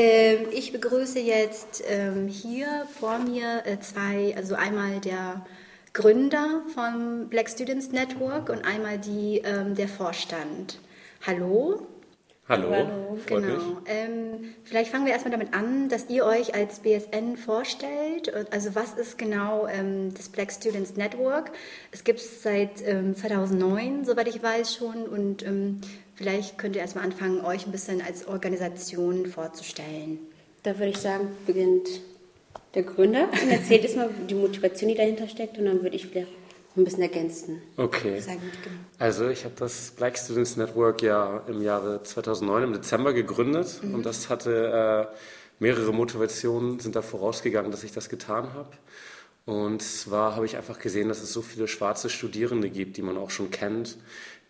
Ähm, ich begrüße jetzt ähm, hier vor mir äh, zwei, also einmal der Gründer vom Black Students Network und einmal die, ähm, der Vorstand. Hallo. Hallo, Hallo. genau. Ähm, vielleicht fangen wir erstmal damit an, dass ihr euch als BSN vorstellt. Also was ist genau ähm, das Black Students Network? Es gibt es seit ähm, 2009, soweit ich weiß schon. Und ähm, vielleicht könnt ihr erstmal anfangen, euch ein bisschen als Organisation vorzustellen. Da würde ich sagen, beginnt der Gründer und erzählt erstmal die Motivation, die dahinter steckt. Und dann würde ich vielleicht ein bisschen ergänzen. Okay. Also ich habe das Black Students Network ja im Jahre 2009 im Dezember gegründet mhm. und das hatte äh, mehrere Motivationen sind da vorausgegangen, dass ich das getan habe. Und zwar habe ich einfach gesehen, dass es so viele schwarze Studierende gibt, die man auch schon kennt,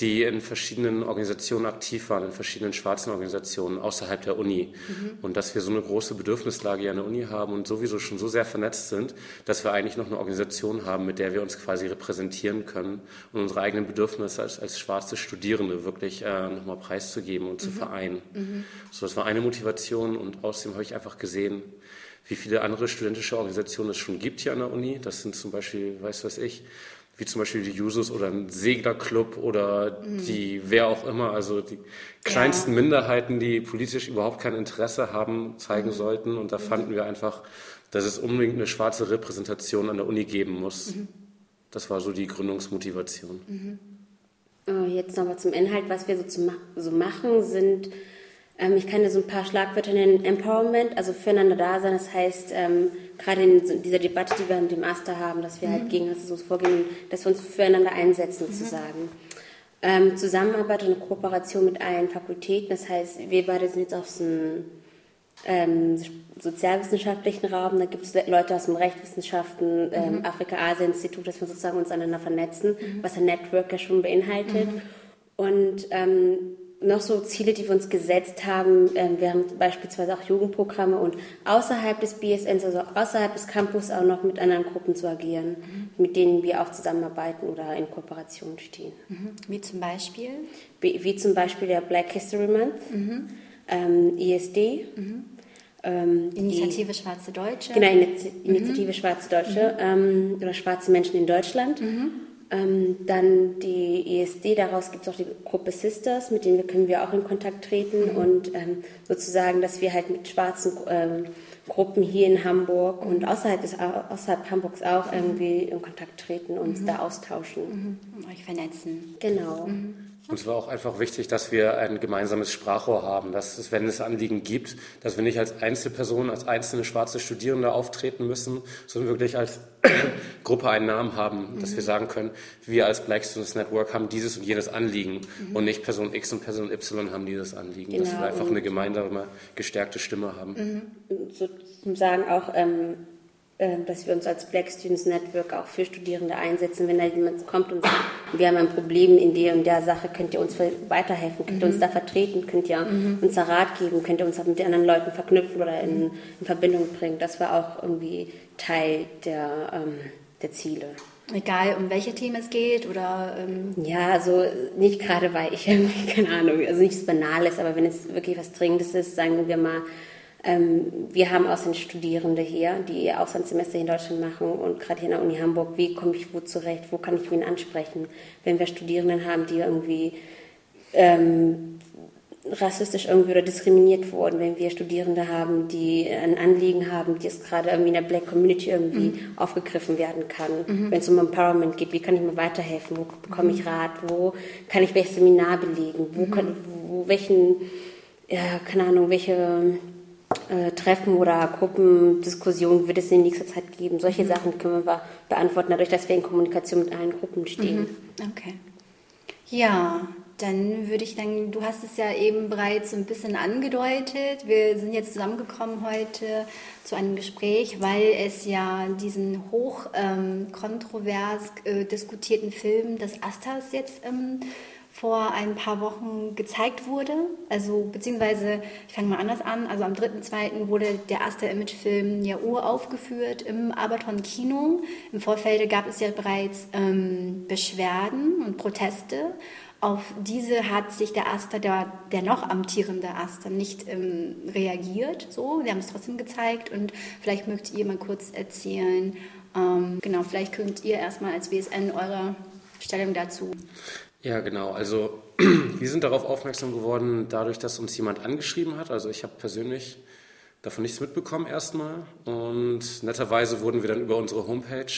die in verschiedenen Organisationen aktiv waren, in verschiedenen schwarzen Organisationen außerhalb der Uni. Mhm. Und dass wir so eine große Bedürfnislage hier an der Uni haben und sowieso schon so sehr vernetzt sind, dass wir eigentlich noch eine Organisation haben, mit der wir uns quasi repräsentieren können und unsere eigenen Bedürfnisse als, als schwarze Studierende wirklich äh, nochmal preiszugeben und mhm. zu vereinen. Mhm. So, das war eine Motivation und außerdem habe ich einfach gesehen, wie viele andere studentische Organisationen es schon gibt hier an der Uni. Das sind zum Beispiel, weiß was ich, wie zum Beispiel die Jusos oder ein Seglerclub oder mhm. die, wer auch immer, also die kleinsten ja. Minderheiten, die politisch überhaupt kein Interesse haben, zeigen mhm. sollten. Und da mhm. fanden wir einfach, dass es unbedingt eine schwarze Repräsentation an der Uni geben muss. Mhm. Das war so die Gründungsmotivation. Mhm. Oh, jetzt nochmal zum Inhalt. Was wir so, zu, so machen, sind ähm, ich kann dir so ein paar Schlagwörter nennen. Empowerment, also füreinander da sein. Das heißt, ähm, gerade in dieser Debatte, die wir mit dem Aster haben, dass wir halt mhm. halt gegen Rassismus vorgehen, dass wir uns füreinander einsetzen, mhm. sozusagen. Ähm, Zusammenarbeit und Kooperation mit allen Fakultäten. Das heißt, wir beide sind jetzt auf so einem ähm, sozialwissenschaftlichen Raum. Da gibt es Leute aus dem Rechtswissenschaften, ähm, mhm. Afrika-Asien-Institut, dass wir sozusagen uns aneinander vernetzen, mhm. was ein Network ja schon beinhaltet. Mhm. Und ähm, noch so Ziele, die wir uns gesetzt haben. Ähm, wir haben beispielsweise auch Jugendprogramme und außerhalb des BSNs, also außerhalb des Campus auch noch mit anderen Gruppen zu agieren, mhm. mit denen wir auch zusammenarbeiten oder in Kooperation stehen. Mhm. Wie zum Beispiel? Wie, wie, zum Beispiel der Black History Month, mhm. ähm, ISD. Mhm. Ähm, Initiative die, Schwarze Deutsche. Genau, Initiative. Schwarze Deutsche ähm, oder Schwarze Menschen in Deutschland. Ähm, dann die ESD, daraus gibt es auch die Gruppe Sisters, mit denen können wir auch in Kontakt treten mhm. und ähm, sozusagen, dass wir halt mit schwarzen ähm, Gruppen hier in Hamburg und außerhalb, des, außerhalb Hamburgs auch mhm. irgendwie in Kontakt treten und uns mhm. da austauschen. Mhm. Euch vernetzen. Genau. Mhm. Und es war auch einfach wichtig, dass wir ein gemeinsames Sprachrohr haben, dass es, wenn es Anliegen gibt, dass wir nicht als Einzelpersonen, als einzelne schwarze Studierende auftreten müssen, sondern wirklich als Gruppe einen Namen haben, mhm. dass wir sagen können, wir als Black Students Network haben dieses und jenes Anliegen mhm. und nicht Person X und Person Y haben dieses Anliegen, genau. dass wir einfach eine gemeinsame, gestärkte Stimme haben. Mhm. Sozusagen auch ähm, dass wir uns als Black Students Network auch für Studierende einsetzen. Wenn da jemand kommt und sagt, wir haben ein Problem in der und der Sache, könnt ihr uns weiterhelfen, könnt ihr uns mhm. da vertreten, könnt ihr mhm. uns da Rat geben, könnt ihr uns mit anderen Leuten verknüpfen oder in, in Verbindung bringen. Das war auch irgendwie Teil der, ähm, der Ziele. Egal, um welche Themen es geht oder. Ähm ja, also nicht gerade, weil ich irgendwie, keine Ahnung, also nichts Banales, aber wenn es wirklich was Dringendes ist, sagen wir mal, ähm, wir haben außerdem Studierende hier, die Auslandssemester in Deutschland machen und gerade hier in der Uni Hamburg, wie komme ich wo zurecht, wo kann ich wen ansprechen? Wenn wir Studierenden haben, die irgendwie ähm, rassistisch irgendwie oder diskriminiert wurden, wenn wir Studierende haben, die ein Anliegen haben, die es gerade irgendwie in der Black Community irgendwie mhm. aufgegriffen werden kann, mhm. wenn es um Empowerment geht, wie kann ich mir weiterhelfen, wo bekomme ich mhm. Rat, wo kann ich welches Seminar belegen, wo, mhm. kann, wo welchen, ja, keine Ahnung, welche äh, Treffen oder Gruppendiskussionen wird es in nächster Zeit geben. Solche mhm. Sachen können wir beantworten, dadurch, dass wir in Kommunikation mit allen Gruppen stehen. Mhm. Okay. Ja, dann würde ich dann, du hast es ja eben bereits so ein bisschen angedeutet. Wir sind jetzt zusammengekommen heute zu einem Gespräch, weil es ja diesen hoch ähm, kontrovers äh, diskutierten Film des Astas jetzt ähm, vor ein paar Wochen gezeigt wurde. Also beziehungsweise, ich fange mal anders an, also am 3.2. wurde der erste Imagefilm ja uraufgeführt im Abaton Kino. Im Vorfeld gab es ja bereits ähm, Beschwerden und Proteste Auf diese hat sich der Aster, der, der noch amtierende Aster, nicht ähm, reagiert. So, wir haben es trotzdem gezeigt und vielleicht mögt ihr mal kurz erzählen. Ähm, genau, vielleicht könnt ihr erstmal als BSN eure Stellung dazu. Ja, genau. Also wir sind darauf aufmerksam geworden, dadurch, dass uns jemand angeschrieben hat. Also ich habe persönlich davon nichts mitbekommen erstmal. Und netterweise wurden wir dann über unsere Homepage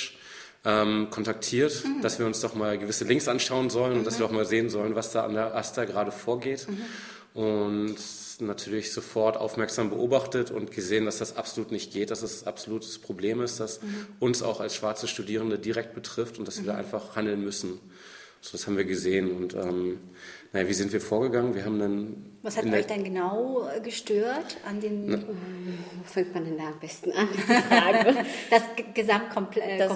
ähm, kontaktiert, mhm. dass wir uns doch mal gewisse Links anschauen sollen mhm. und dass wir auch mal sehen sollen, was da an der Asta gerade vorgeht. Mhm. Und natürlich sofort aufmerksam beobachtet und gesehen, dass das absolut nicht geht, dass es das absolutes Problem ist, das mhm. uns auch als schwarze Studierende direkt betrifft und dass wir da mhm. einfach handeln müssen. So, das haben wir gesehen und ähm, naja, wie sind wir vorgegangen? Wir haben dann. Was hat euch denn genau äh, gestört an den. Na, wo fängt man denn da am besten an? Frage. das Gesamtkomple äh, das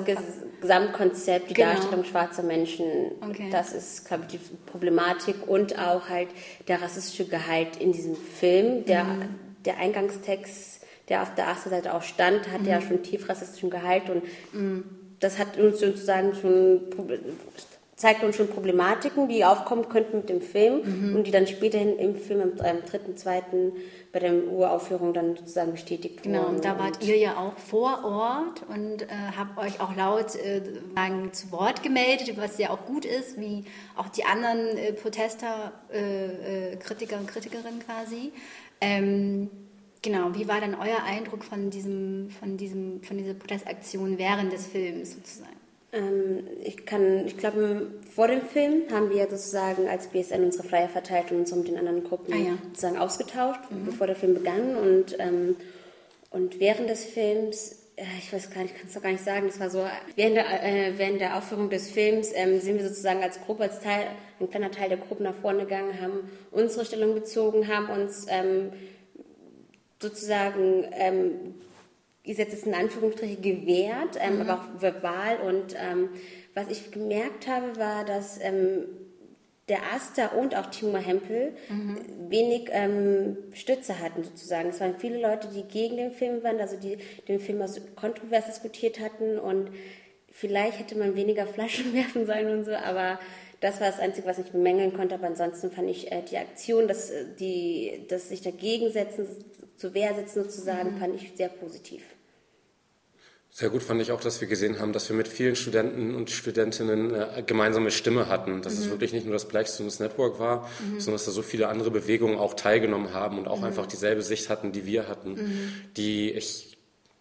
Gesamtkonzept, die genau. Darstellung schwarzer Menschen, okay. das ist, glaube ich, die Problematik und auch halt der rassistische Gehalt in diesem Film. Der, mhm. der Eingangstext, der auf der ersten Seite auch stand, hat mhm. ja schon tief rassistischen Gehalt und mhm. das hat uns sozusagen schon zeigt uns schon Problematiken, die aufkommen könnten mit dem Film mhm. und die dann späterhin im Film im, im dritten, zweiten bei der Uraufführung dann sozusagen bestätigt genau, wurden. Genau, da wart ihr ja auch vor Ort und äh, habt euch auch laut äh, zu Wort gemeldet, was ja auch gut ist, wie auch die anderen äh, Protester, äh, äh, Kritiker und Kritikerinnen quasi. Ähm, Genau, wie war dann euer Eindruck von, diesem, von, diesem, von dieser Protestaktion während des Films sozusagen? Ähm, ich kann, ich glaube, vor dem Film haben wir sozusagen als BSN unsere Flyer verteilt und uns mit den anderen Gruppen ah, ja. sozusagen ausgetauscht, mhm. bevor der Film begann. Und, ähm, und während des Films äh, ich weiß gar nicht, ich kann es doch gar nicht sagen, das war so, während der, äh, während der Aufführung des Films ähm, sind wir sozusagen als Gruppe, als Teil, ein kleiner Teil der Gruppe nach vorne gegangen, haben unsere Stellung bezogen, haben uns ähm, sozusagen ähm, ich setze es in Anführungsstriche, gewährt, ähm, mhm. aber auch verbal. Und ähm, was ich gemerkt habe, war, dass ähm, der Aster und auch Timo Hempel mhm. wenig ähm, Stütze hatten sozusagen. Es waren viele Leute, die gegen den Film waren, also die den Film also kontrovers diskutiert hatten und vielleicht hätte man weniger Flaschen werfen sollen und so, aber das war das Einzige, was ich bemängeln konnte. Aber ansonsten fand ich äh, die Aktion, dass, äh, die, dass sich dagegen setzen, zur Wehr setzen sozusagen, fand ich sehr positiv. Sehr gut fand ich auch, dass wir gesehen haben, dass wir mit vielen Studenten und Studentinnen eine äh, gemeinsame Stimme hatten. Dass mhm. es wirklich nicht nur das Black Students Network war, mhm. sondern dass da so viele andere Bewegungen auch teilgenommen haben und auch mhm. einfach dieselbe Sicht hatten, die wir hatten, mhm. die ich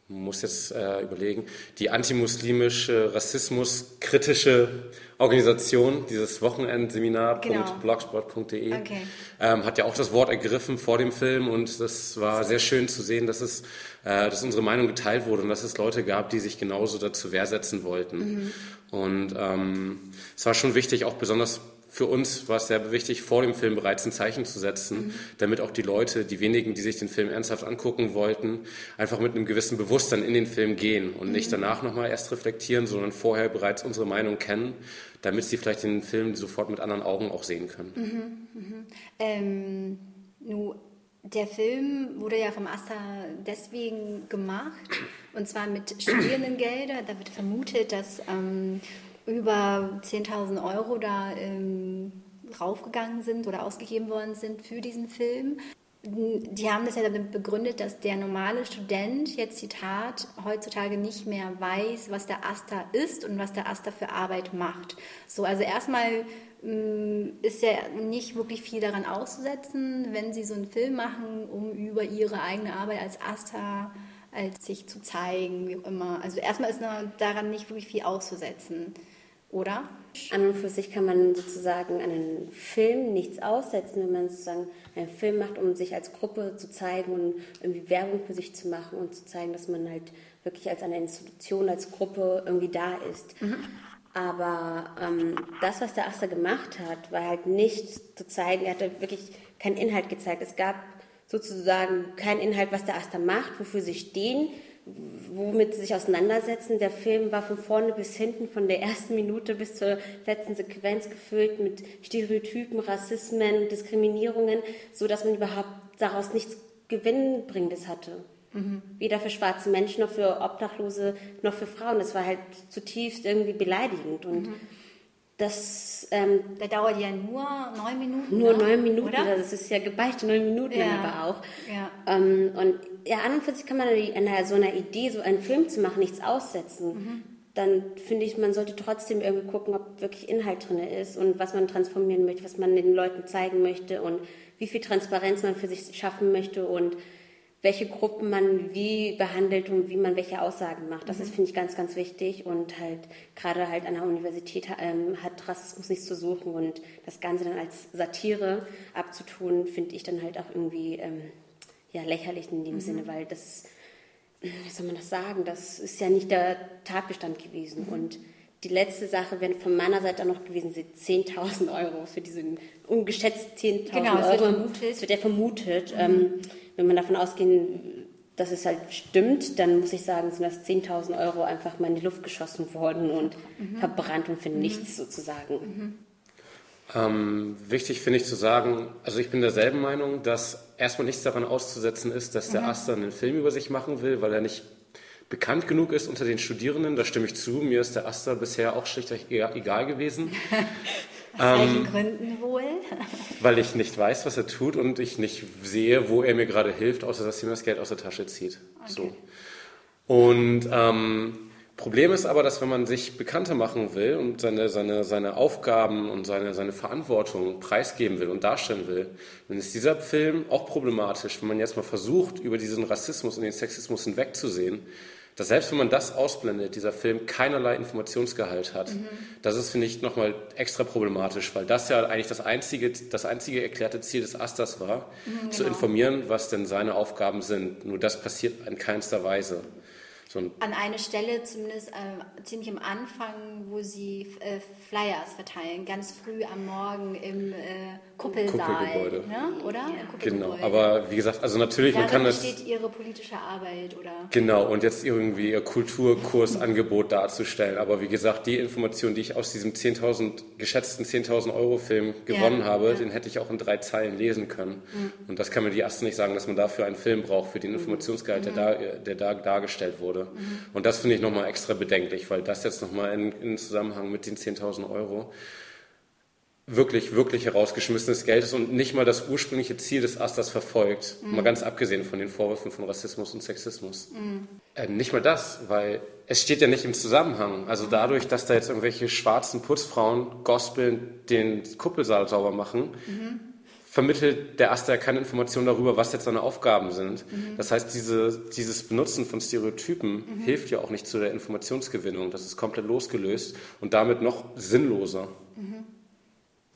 muss jetzt äh, überlegen, die antimuslimische, rassismuskritische Organisation, dieses Wochenendseminar.blogspot.de, genau. okay. ähm, hat ja auch das Wort ergriffen vor dem Film und das war sehr schön zu sehen, dass es, äh, dass unsere Meinung geteilt wurde und dass es Leute gab, die sich genauso dazu wehrsetzen wollten. Mhm. Und ähm, es war schon wichtig, auch besonders für uns war es sehr wichtig, vor dem Film bereits ein Zeichen zu setzen, mhm. damit auch die Leute, die wenigen, die sich den Film ernsthaft angucken wollten, einfach mit einem gewissen Bewusstsein in den Film gehen und mhm. nicht danach nochmal erst reflektieren, sondern vorher bereits unsere Meinung kennen, damit sie vielleicht den Film sofort mit anderen Augen auch sehen können. Mhm. mhm. Ähm, nu, der Film wurde ja vom AStA deswegen gemacht, und zwar mit Studierendengelder. Da wird vermutet, dass ähm, über 10.000 Euro da ähm, raufgegangen sind oder ausgegeben worden sind für diesen Film. Die haben das ja damit begründet, dass der normale Student, jetzt Zitat, heutzutage nicht mehr weiß, was der Asta ist und was der Asta für Arbeit macht. So, also erstmal mm, ist ja nicht wirklich viel daran auszusetzen, wenn sie so einen Film machen, um über ihre eigene Arbeit als Asta als sich zu zeigen, wie auch immer. Also erstmal ist daran nicht wirklich viel auszusetzen oder? An und für sich kann man sozusagen einen Film nichts aussetzen, wenn man sozusagen einen Film macht, um sich als Gruppe zu zeigen und irgendwie Werbung für sich zu machen und zu zeigen, dass man halt wirklich als eine Institution, als Gruppe irgendwie da ist. Mhm. Aber ähm, das, was der Aster gemacht hat, war halt nicht zu zeigen, er hat halt wirklich keinen Inhalt gezeigt. Es gab sozusagen keinen Inhalt, was der Aster macht, wofür sie stehen womit sie sich auseinandersetzen. Der Film war von vorne bis hinten, von der ersten Minute bis zur letzten Sequenz gefüllt mit Stereotypen, Rassismen, Diskriminierungen, so dass man überhaupt daraus nichts Gewinnbringendes hatte. Mhm. Weder für schwarze Menschen noch für Obdachlose noch für Frauen. Das war halt zutiefst irgendwie beleidigend und mhm. Das ähm, der dauert ja nur neun Minuten. Nur ne? neun Minuten, oder? das ist ja gebeichte neun Minuten ja. aber auch. Ja. Ähm, und ja, an und für sich kann man an so einer Idee, so einen Film zu machen, nichts aussetzen. Mhm. Dann finde ich, man sollte trotzdem irgendwie gucken, ob wirklich Inhalt drin ist und was man transformieren möchte, was man den Leuten zeigen möchte und wie viel Transparenz man für sich schaffen möchte und welche Gruppen man wie behandelt und wie man welche Aussagen macht. Das mhm. ist, finde ich, ganz, ganz wichtig. Und halt gerade halt an der Universität ähm, hat Rassismus nichts zu suchen und das Ganze dann als Satire abzutun, finde ich dann halt auch irgendwie ähm, ja, lächerlich in dem mhm. Sinne, weil das, wie soll man das sagen, das ist ja nicht der Tatbestand gewesen. Mhm. Und die letzte Sache wäre von meiner Seite auch noch gewesen, sind 10.000 Euro für diesen ungeschätzt 10.000 genau, Euro. Wird vermutet. Das wird ja vermutet. Mhm. Ähm, wenn man davon ausgehen, dass es halt stimmt, dann muss ich sagen, sind das 10.000 Euro einfach mal in die Luft geschossen worden und mhm. verbrannt und für mhm. nichts sozusagen. Mhm. Ähm, wichtig finde ich zu sagen, also ich bin derselben Meinung, dass erstmal nichts daran auszusetzen ist, dass der mhm. Aster einen Film über sich machen will, weil er nicht bekannt genug ist unter den Studierenden. Da stimme ich zu. Mir ist der Aster bisher auch schlichtweg egal gewesen. Aus welchen ähm, Gründen wohl? Weil ich nicht weiß, was er tut und ich nicht sehe, wo er mir gerade hilft, außer dass er mir das Geld aus der Tasche zieht. Okay. So. Und ähm, Problem ist aber, dass wenn man sich bekannter machen will und seine, seine, seine Aufgaben und seine, seine Verantwortung preisgeben will und darstellen will, dann ist dieser Film auch problematisch, wenn man jetzt mal versucht, über diesen Rassismus und den Sexismus hinwegzusehen dass selbst wenn man das ausblendet, dieser Film keinerlei Informationsgehalt hat. Mhm. Das ist, finde ich, nochmal extra problematisch, weil das ja eigentlich das einzige, das einzige erklärte Ziel des Asters war, mhm, genau. zu informieren, was denn seine Aufgaben sind. Nur das passiert in keinster Weise. So An eine Stelle, zumindest äh, ziemlich am Anfang, wo sie äh, Flyers verteilen, ganz früh am Morgen im äh, Kuppelsaal. Kuppelgebäude. Ne? Oder? Ja. Genau, aber wie gesagt, also natürlich, Darin man kann das. steht ihre politische Arbeit, oder? Genau, und jetzt irgendwie ihr Kulturkursangebot darzustellen. Aber wie gesagt, die Information, die ich aus diesem 10.000, geschätzten 10.000 Euro Film gewonnen ja, habe, ja. den hätte ich auch in drei Zeilen lesen können. Mhm. Und das kann mir die Erste nicht sagen, dass man dafür einen Film braucht, für den mhm. Informationsgehalt, mhm. der, da, der da dargestellt wurde. Mhm. Und das finde ich nochmal extra bedenklich, weil das jetzt nochmal in, in Zusammenhang mit den 10.000 Euro wirklich, wirklich herausgeschmissenes Geld ist und nicht mal das ursprüngliche Ziel des Asters verfolgt. Mhm. Mal ganz abgesehen von den Vorwürfen von Rassismus und Sexismus. Mhm. Äh, nicht mal das, weil es steht ja nicht im Zusammenhang. Also dadurch, dass da jetzt irgendwelche schwarzen Putzfrauen gospeln den Kuppelsaal sauber machen, mhm. Vermittelt der Aster keine Information darüber, was jetzt seine Aufgaben sind. Mhm. Das heißt, diese, dieses Benutzen von Stereotypen mhm. hilft ja auch nicht zu der Informationsgewinnung. Das ist komplett losgelöst und damit noch sinnloser. Mhm.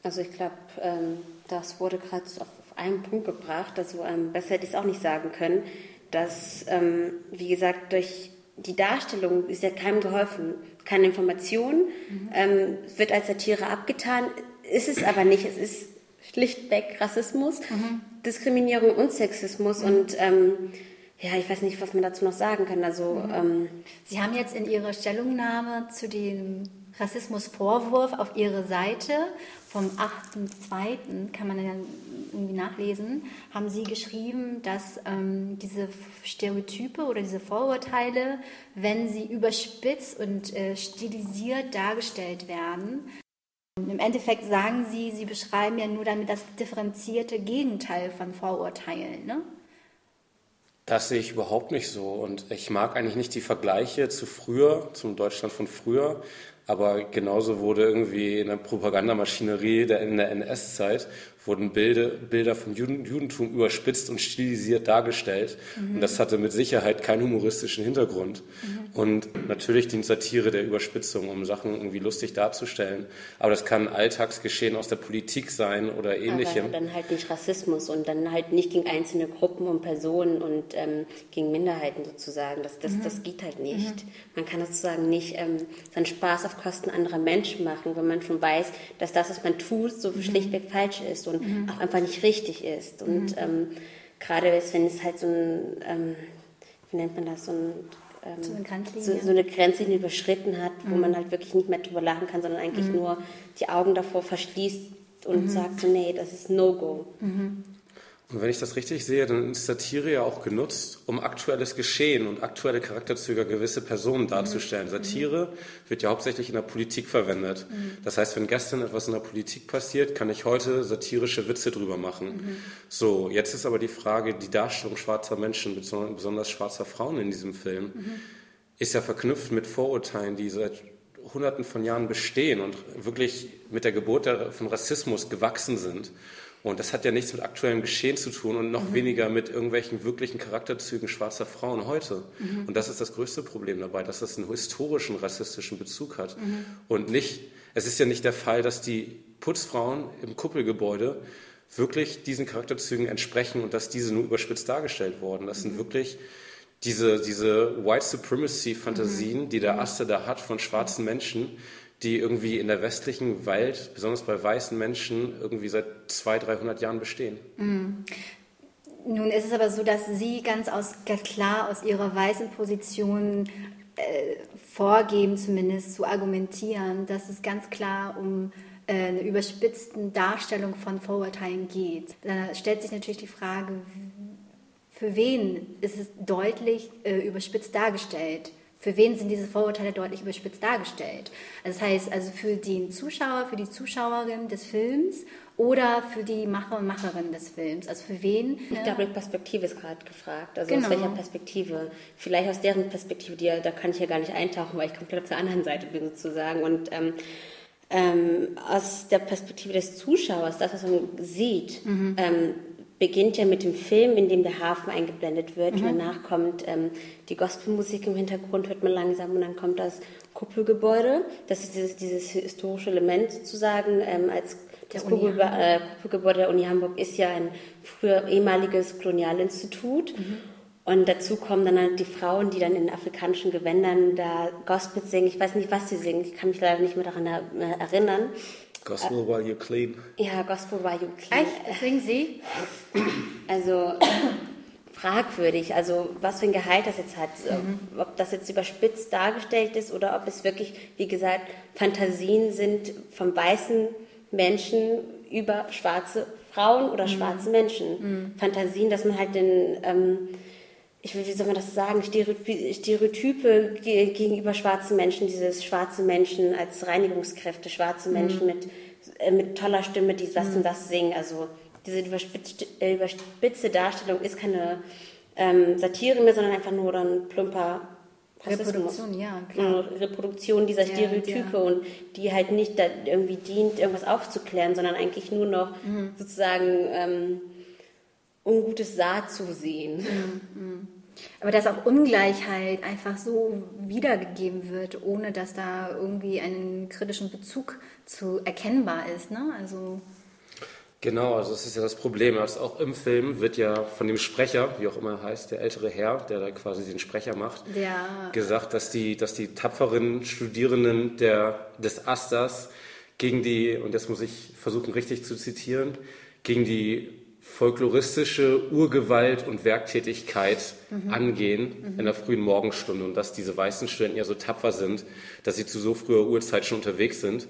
Also ich glaube, ähm, das wurde gerade auf, einen Punkt gebracht, also ähm, besser hätte ich es auch nicht sagen können, dass, ähm, wie gesagt, durch die Darstellung ist ja keinem geholfen, keine Information, mhm. ähm, wird als Satire abgetan, ist es aber nicht, es ist schlichtweg Rassismus, mhm. Diskriminierung und Sexismus mhm. und ähm, ja, ich weiß nicht, was man dazu noch sagen kann. Also, mhm. ähm, Sie haben jetzt in Ihrer Stellungnahme zu dem Rassismusvorwurf auf Ihre Seite vom 8.2. kann man dann irgendwie nachlesen, haben Sie geschrieben, dass ähm, diese Stereotype oder diese Vorurteile, wenn sie überspitzt und äh, stilisiert dargestellt werden, im Endeffekt sagen Sie, Sie beschreiben ja nur damit das differenzierte Gegenteil von Vorurteilen. Ne? Das sehe ich überhaupt nicht so. Und ich mag eigentlich nicht die Vergleiche zu früher, zum Deutschland von früher, aber genauso wurde irgendwie in der Propagandamaschinerie in der NS-Zeit wurden Bilder, Bilder vom Juden, Judentum überspitzt und stilisiert dargestellt. Mhm. Und das hatte mit Sicherheit keinen humoristischen Hintergrund. Mhm. Und natürlich dient Satire der Überspitzung, um Sachen irgendwie lustig darzustellen. Aber das kann Alltagsgeschehen aus der Politik sein oder ähnlichem. Aber dann halt nicht Rassismus und dann halt nicht gegen einzelne Gruppen und Personen und ähm, gegen Minderheiten sozusagen. Das, das, mhm. das geht halt nicht. Mhm. Man kann sozusagen nicht ähm, seinen Spaß auf Kosten anderer Menschen machen, wenn man schon weiß, dass das, was man tut, so mhm. schlichtweg falsch ist. Und und mhm. auch einfach nicht richtig ist. Und mhm. ähm, gerade wenn es halt so ein, ähm, wie nennt man das, so ein ähm, so, eine so, so, eine Grenzlinie überschritten hat, wo mhm. man halt wirklich nicht mehr drüber lachen kann, sondern eigentlich mhm. nur die Augen davor verschließt und mhm. sagt so, nee, das ist No-Go. Mhm. Und wenn ich das richtig sehe, dann ist Satire ja auch genutzt, um aktuelles Geschehen und aktuelle Charakterzüge gewisse Personen darzustellen. Mhm. Satire wird ja hauptsächlich in der Politik verwendet. Mhm. Das heißt, wenn gestern etwas in der Politik passiert, kann ich heute satirische Witze drüber machen. Mhm. So, jetzt ist aber die Frage, die Darstellung schwarzer Menschen, besonders schwarzer Frauen in diesem Film, mhm. ist ja verknüpft mit Vorurteilen, die seit Hunderten von Jahren bestehen und wirklich mit der Geburt von Rassismus gewachsen sind. Und das hat ja nichts mit aktuellem Geschehen zu tun und noch mhm. weniger mit irgendwelchen wirklichen Charakterzügen schwarzer Frauen heute. Mhm. Und das ist das größte Problem dabei, dass das einen historischen rassistischen Bezug hat. Mhm. Und nicht, es ist ja nicht der Fall, dass die Putzfrauen im Kuppelgebäude wirklich diesen Charakterzügen entsprechen und dass diese nur überspitzt dargestellt wurden. Das sind mhm. wirklich diese, diese White Supremacy-Fantasien, mhm. die der mhm. Aste da hat von schwarzen Menschen, die irgendwie in der westlichen Welt, besonders bei weißen Menschen, irgendwie seit 200, 300 Jahren bestehen. Mhm. Nun ist es aber so, dass Sie ganz, aus, ganz klar aus Ihrer weißen Position äh, vorgeben, zumindest zu argumentieren, dass es ganz klar um äh, eine überspitzte Darstellung von Vorurteilen geht. Da stellt sich natürlich die Frage, für wen ist es deutlich äh, überspitzt dargestellt? Für wen sind diese Vorurteile deutlich überspitzt dargestellt? Also das heißt, also für den Zuschauer, für die Zuschauerin des Films oder für die Macher und Macherin des Films? Also für wen? Ich glaube, die Perspektive ist gerade gefragt. Also genau. aus welcher Perspektive? Vielleicht aus deren Perspektive, die, da kann ich ja gar nicht eintauchen, weil ich komplett auf der anderen Seite bin sozusagen. Und ähm, ähm, aus der Perspektive des Zuschauers, das, was man sieht, mhm. ähm, beginnt ja mit dem Film, in dem der Hafen eingeblendet wird. Mhm. Danach kommt ähm, die Gospelmusik im Hintergrund, hört man langsam und dann kommt das Kuppelgebäude. Das ist dieses, dieses historische Element sozusagen. Ähm, als das Kuppel, äh, Kuppelgebäude der Uni Hamburg ist ja ein früher ehemaliges Kolonialinstitut. Mhm. Und dazu kommen dann halt die Frauen, die dann in afrikanischen Gewändern da Gospel singen. Ich weiß nicht, was sie singen. Ich kann mich leider nicht mehr daran erinnern. Gospel while you clean. Ja, Gospel while you clean. Echt? Singen Sie? Also fragwürdig, also was für ein Gehalt das jetzt hat, mhm. ob das jetzt überspitzt dargestellt ist oder ob es wirklich, wie gesagt, Fantasien sind von weißen Menschen über schwarze Frauen oder mhm. schwarze Menschen. Mhm. Fantasien, dass man halt den, ähm, ich will, wie soll man das sagen, Stereotype gegenüber schwarzen Menschen, dieses schwarze Menschen als Reinigungskräfte, schwarze Menschen mhm. mit, äh, mit toller Stimme, die das mhm. und das singen. Also diese überspitzte, äh, überspitzte Darstellung ist keine ähm, Satire mehr, sondern einfach nur dann plumper Reproduktion, ja, klar. Reproduktion dieser Stereotype ja, ja. und die halt nicht irgendwie dient, irgendwas aufzuklären, sondern eigentlich nur noch mhm. sozusagen ähm, ungutes Saat zu sehen. Mhm. Aber dass auch Ungleichheit einfach so wiedergegeben wird, ohne dass da irgendwie einen kritischen Bezug zu erkennbar ist. Ne? Also Genau, also das ist ja das Problem. Also auch im Film wird ja von dem Sprecher, wie auch immer er heißt, der ältere Herr, der da quasi den Sprecher macht, ja. gesagt, dass die, dass die tapferen Studierenden der, des Asters gegen die, und das muss ich versuchen richtig zu zitieren, gegen die folkloristische Urgewalt und Werktätigkeit mhm. angehen mhm. in der frühen Morgenstunde und dass diese weißen Studenten ja so tapfer sind, dass sie zu so früher Uhrzeit schon unterwegs sind.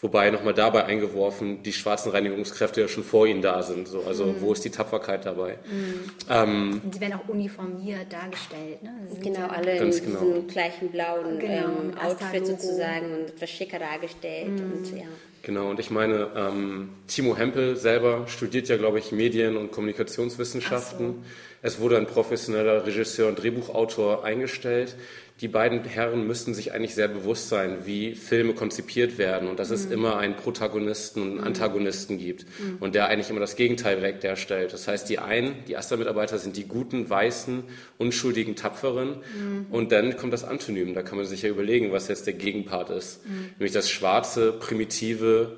Wobei nochmal dabei eingeworfen, die schwarzen Reinigungskräfte ja schon vor ihnen da sind. So. Also mhm. wo ist die Tapferkeit dabei? Mhm. Ähm, sie werden auch uniformiert dargestellt. Ne? Genau, alle in genau. diesem gleichen blauen genau, ähm, Outfit sozusagen und etwas schicker dargestellt. Mhm. Und, ja. Genau, und ich meine, ähm, Timo Hempel selber studiert ja, glaube ich, Medien- und Kommunikationswissenschaften. So. Es wurde ein professioneller Regisseur und Drehbuchautor eingestellt. Die beiden Herren müssten sich eigentlich sehr bewusst sein, wie Filme konzipiert werden und dass mhm. es immer einen Protagonisten und einen mhm. Antagonisten gibt mhm. und der eigentlich immer das Gegenteil darstellt. Das heißt, die einen, die Asta-Mitarbeiter sind die guten, weißen, unschuldigen, tapferen mhm. und dann kommt das Antonym. Da kann man sich ja überlegen, was jetzt der Gegenpart ist. Mhm. Nämlich das schwarze, primitive,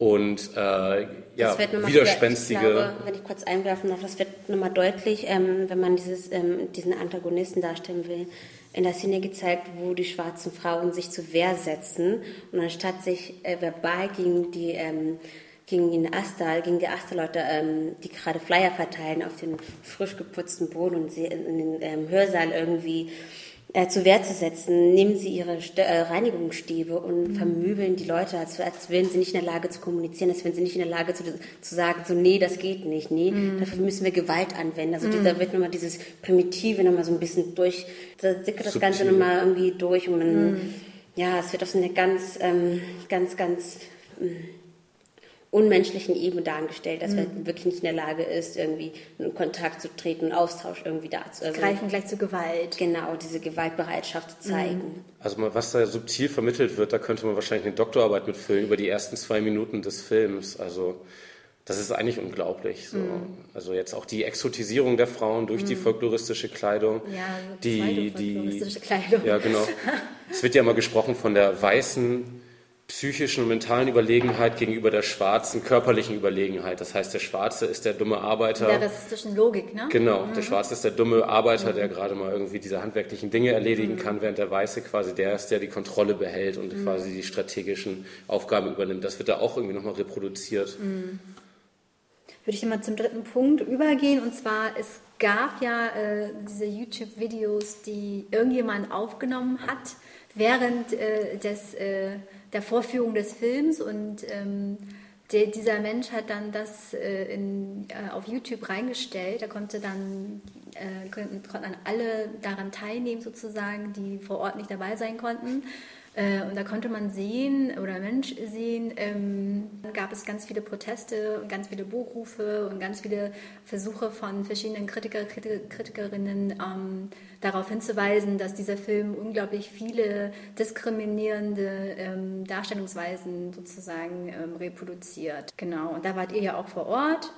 und äh, ja, widerspenstige. Ich glaube, wenn ich kurz einwerfen darf, das wird nochmal deutlich, ähm, wenn man dieses, ähm, diesen Antagonisten darstellen will in der Szene gezeigt, wo die schwarzen Frauen sich zur Wehr setzen und anstatt sich äh, verbal gegen die ähm, gegen den Asta, gegen die Asta-Leute, ähm, die gerade Flyer verteilen auf den frisch geputzten Boden und sie in, in den ähm, Hörsaal irgendwie äh, zur Wehr zu setzen, nehmen sie ihre St äh, Reinigungsstäbe und mhm. vermöbeln die Leute, als, als wären sie nicht in der Lage zu kommunizieren, als wären sie nicht in der Lage zu, zu sagen, so, nee, das geht nicht, nee, mhm. dafür müssen wir Gewalt anwenden. Also mhm. da wird nochmal dieses Primitive nochmal so ein bisschen durch, da sickert das Ganze nochmal irgendwie durch und man, mhm. ja, es wird auf so eine ganz, ähm, ganz, ganz, ähm, unmenschlichen Ebene dargestellt, dass mhm. man wirklich nicht in der Lage ist, irgendwie in Kontakt zu treten, einen Austausch irgendwie dazu. Also, greifen gleich zur Gewalt. Genau, diese Gewaltbereitschaft zu zeigen. Mhm. Also was da subtil vermittelt wird, da könnte man wahrscheinlich eine Doktorarbeit mitfüllen über die ersten zwei Minuten des Films. Also das ist eigentlich unglaublich. So. Mhm. Also jetzt auch die Exotisierung der Frauen durch mhm. die folkloristische Kleidung. Ja, die, folkloristische die, Kleidung. Ja, genau. es wird ja immer gesprochen von der weißen psychischen und mentalen Überlegenheit gegenüber der schwarzen körperlichen Überlegenheit. Das heißt, der Schwarze ist der dumme Arbeiter. Der rassistischen Logik, ne? Genau, mhm. der Schwarze ist der dumme Arbeiter, mhm. der gerade mal irgendwie diese handwerklichen Dinge erledigen mhm. kann, während der Weiße quasi der ist, der die Kontrolle behält und mhm. quasi die strategischen Aufgaben übernimmt. Das wird da auch irgendwie nochmal reproduziert. Mhm. Würde ich immer zum dritten Punkt übergehen und zwar, es gab ja äh, diese YouTube-Videos, die irgendjemand aufgenommen hat während äh, des äh, der Vorführung des Films und ähm, der, dieser Mensch hat dann das äh, in, äh, auf YouTube reingestellt. Da konnte dann, äh, konnten, konnten dann alle daran teilnehmen, sozusagen, die vor Ort nicht dabei sein konnten. Äh, und da konnte man sehen oder Mensch sehen, ähm, gab es ganz viele Proteste und ganz viele Buchrufe und ganz viele Versuche von verschiedenen Kritiker, Kritikerinnen ähm, darauf hinzuweisen, dass dieser Film unglaublich viele diskriminierende ähm, Darstellungsweisen sozusagen ähm, reproduziert. Genau, und da wart ihr ja auch vor Ort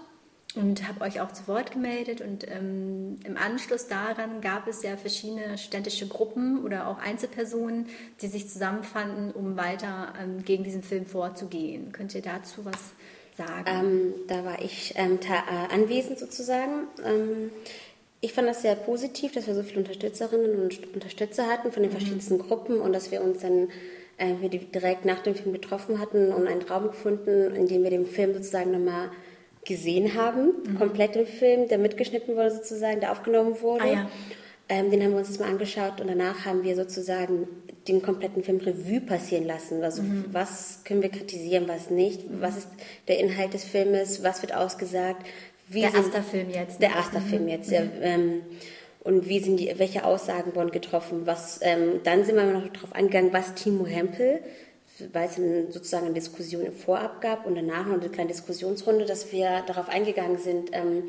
und habe euch auch zu Wort gemeldet. Und ähm, im Anschluss daran gab es ja verschiedene studentische Gruppen oder auch Einzelpersonen, die sich zusammenfanden, um weiter ähm, gegen diesen Film vorzugehen. Könnt ihr dazu was sagen? Ähm, da war ich ähm, äh, anwesend sozusagen. Ähm, ich fand das sehr positiv, dass wir so viele Unterstützerinnen und Unterstützer hatten von den mhm. verschiedensten Gruppen und dass wir uns dann äh, wir direkt nach dem Film getroffen hatten und einen Raum gefunden, in dem wir den Film sozusagen nochmal gesehen haben, mhm. komplett im Film, der mitgeschnitten wurde sozusagen, der aufgenommen wurde. Ah, ja. ähm, den haben wir uns jetzt mal angeschaut und danach haben wir sozusagen den kompletten Film Revue passieren lassen. Also mhm. was können wir kritisieren, was nicht, mhm. was ist der Inhalt des Filmes, was wird ausgesagt. Wie der Asta-Film jetzt. Ne? Der Asta-Film jetzt, ja. Mhm. Ähm, und wie sind die, welche Aussagen wurden getroffen? Was, ähm, dann sind wir noch darauf eingegangen, was Timo Hempel weil es sozusagen eine Diskussion vorab gab und danach noch eine kleine Diskussionsrunde, dass wir darauf eingegangen sind, ähm,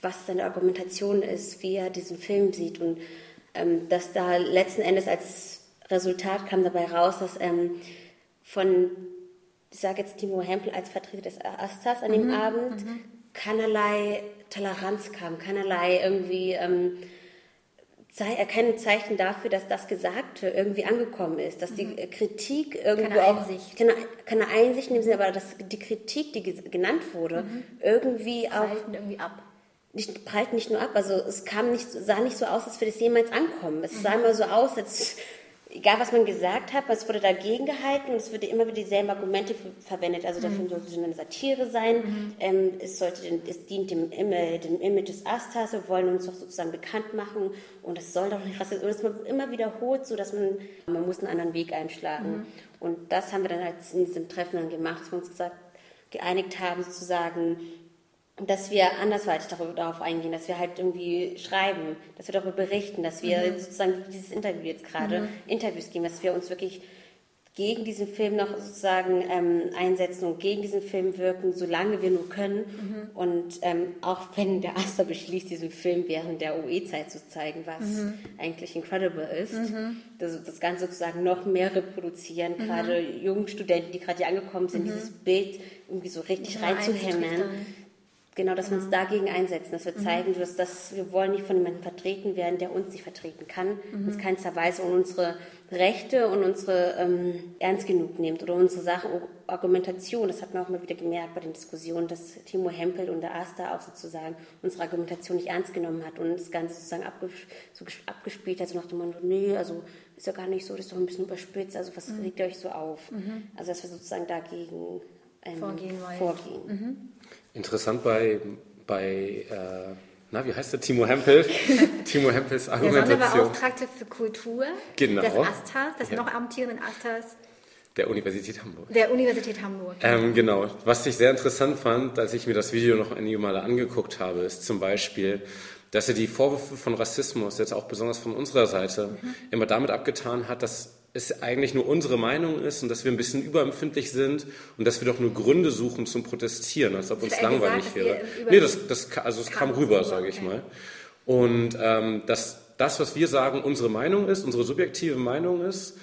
was seine Argumentation ist, wie er diesen Film sieht und ähm, dass da letzten Endes als Resultat kam dabei raus, dass ähm, von, ich sage jetzt Timo Hempel als Vertreter des Astas an dem mhm. Abend, mhm. keinerlei Toleranz kam, keinerlei irgendwie ähm, erkennen Zeichen dafür, dass das Gesagte irgendwie angekommen ist, dass die mhm. Kritik irgendwo keine auch Einsicht. Keine, keine Einsicht in dem Sinne, aber dass die Kritik, die genannt wurde, mhm. irgendwie auch Prallten irgendwie ab. Nicht, prallt nicht nur ab, also es kam nicht, sah nicht so aus, als würde es jemals ankommen. Es mhm. sah immer so aus, als egal was man gesagt hat, es wurde dagegen gehalten und es wurde immer wieder dieselben Argumente verwendet. Also dafür mhm. sollte eine Satire sein, mhm. ähm, es, sollte, es dient dem, dem Image des Astas, wir wollen uns doch sozusagen bekannt machen und es soll doch nicht rassistisch. Und es wird immer wiederholt, so dass man, man muss einen anderen Weg einschlagen. Mhm. Und das haben wir dann halt in diesem Treffen dann gemacht, dass wir uns gesagt, geeinigt haben, sozusagen, dass wir andersweitig darauf eingehen, dass wir halt irgendwie schreiben, dass wir darüber berichten, dass wir mhm. sozusagen dieses Interview jetzt gerade mhm. Interviews geben, dass wir uns wirklich gegen diesen Film noch sozusagen ähm, einsetzen und gegen diesen Film wirken, solange wir nur können. Mhm. Und ähm, auch wenn der Aster beschließt, diesen Film während der OE-Zeit zu zeigen, was mhm. eigentlich incredible ist, mhm. das, das Ganze sozusagen noch mehr reproduzieren, mhm. gerade jungen Studenten, die gerade hier angekommen sind, dieses Bild irgendwie so richtig ja, reinzuhämmern Genau, dass wir uns dagegen einsetzen, dass wir mhm. zeigen, dass, dass wir wollen nicht von jemandem vertreten werden, der uns nicht vertreten kann, mhm. uns keinster Weise und unsere Rechte und unsere ähm, ernst genug nimmt oder unsere Sachen, Argumentation, das hat man auch immer wieder gemerkt bei den Diskussionen, dass Timo Hempel und der Asta auch sozusagen unsere Argumentation nicht ernst genommen hat und das Ganze sozusagen abges so abgespielt hat, so nach dem Motto, nee, also ist ja gar nicht so, das ist doch ein bisschen überspitzt, also was mhm. regt ihr euch so auf? Mhm. Also dass wir sozusagen dagegen ähm, vorgehen. vorgehen. Interessant bei, bei äh, na, wie heißt der? Timo Hempel. Timo Hempels Argumentation. Der Sonderbeauftragte für Kultur genau. des Astas, des ja. noch amtierenden Astas. Der Universität Hamburg. Der Universität Hamburg. Ähm, genau. Was ich sehr interessant fand, als ich mir das Video noch einige Male angeguckt habe, ist zum Beispiel, dass er die Vorwürfe von Rassismus, jetzt auch besonders von unserer Seite, mhm. immer damit abgetan hat, dass es eigentlich nur unsere Meinung ist und dass wir ein bisschen überempfindlich sind und dass wir doch nur Gründe suchen zum Protestieren, als ob uns langweilig gesagt, wäre. Nee, das, das, also es kam, kam rüber, rüber sage ich okay. mal. Und ähm, dass das, was wir sagen, unsere Meinung ist, unsere subjektive Meinung ist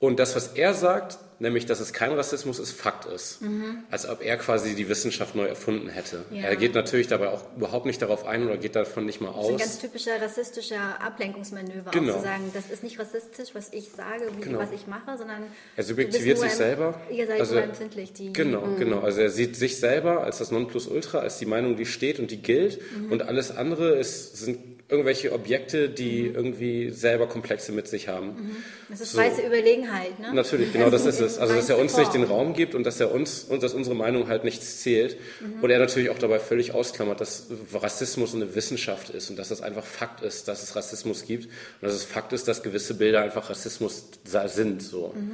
und das, was er sagt, nämlich, dass es kein Rassismus ist, Fakt ist. Mhm. Als ob er quasi die Wissenschaft neu erfunden hätte. Ja. Er geht natürlich dabei auch überhaupt nicht darauf ein oder geht davon nicht mal aus. Das ist ein ganz typischer rassistischer Ablenkungsmanöver, genau. zu sagen, das ist nicht rassistisch, was ich sage, wie, genau. was ich mache, sondern er subjektiviert sich selber. Ihr seid also, empfindlich. Die, genau, mhm. genau. Also er sieht sich selber als das Nonplusultra, als die Meinung, die steht und die gilt. Mhm. Und alles andere ist, sind irgendwelche Objekte, die mhm. irgendwie selber Komplexe mit sich haben. Mhm. Das ist so. weiße Überlegenheit, ne? Natürlich, genau das ist es. Also, dass er uns nicht den Raum gibt und dass er uns und dass unsere Meinung halt nichts zählt. Mhm. Und er natürlich auch dabei völlig ausklammert, dass Rassismus eine Wissenschaft ist und dass es einfach Fakt ist, dass es Rassismus gibt und dass es Fakt ist, dass gewisse Bilder einfach Rassismus sind, so. Mhm.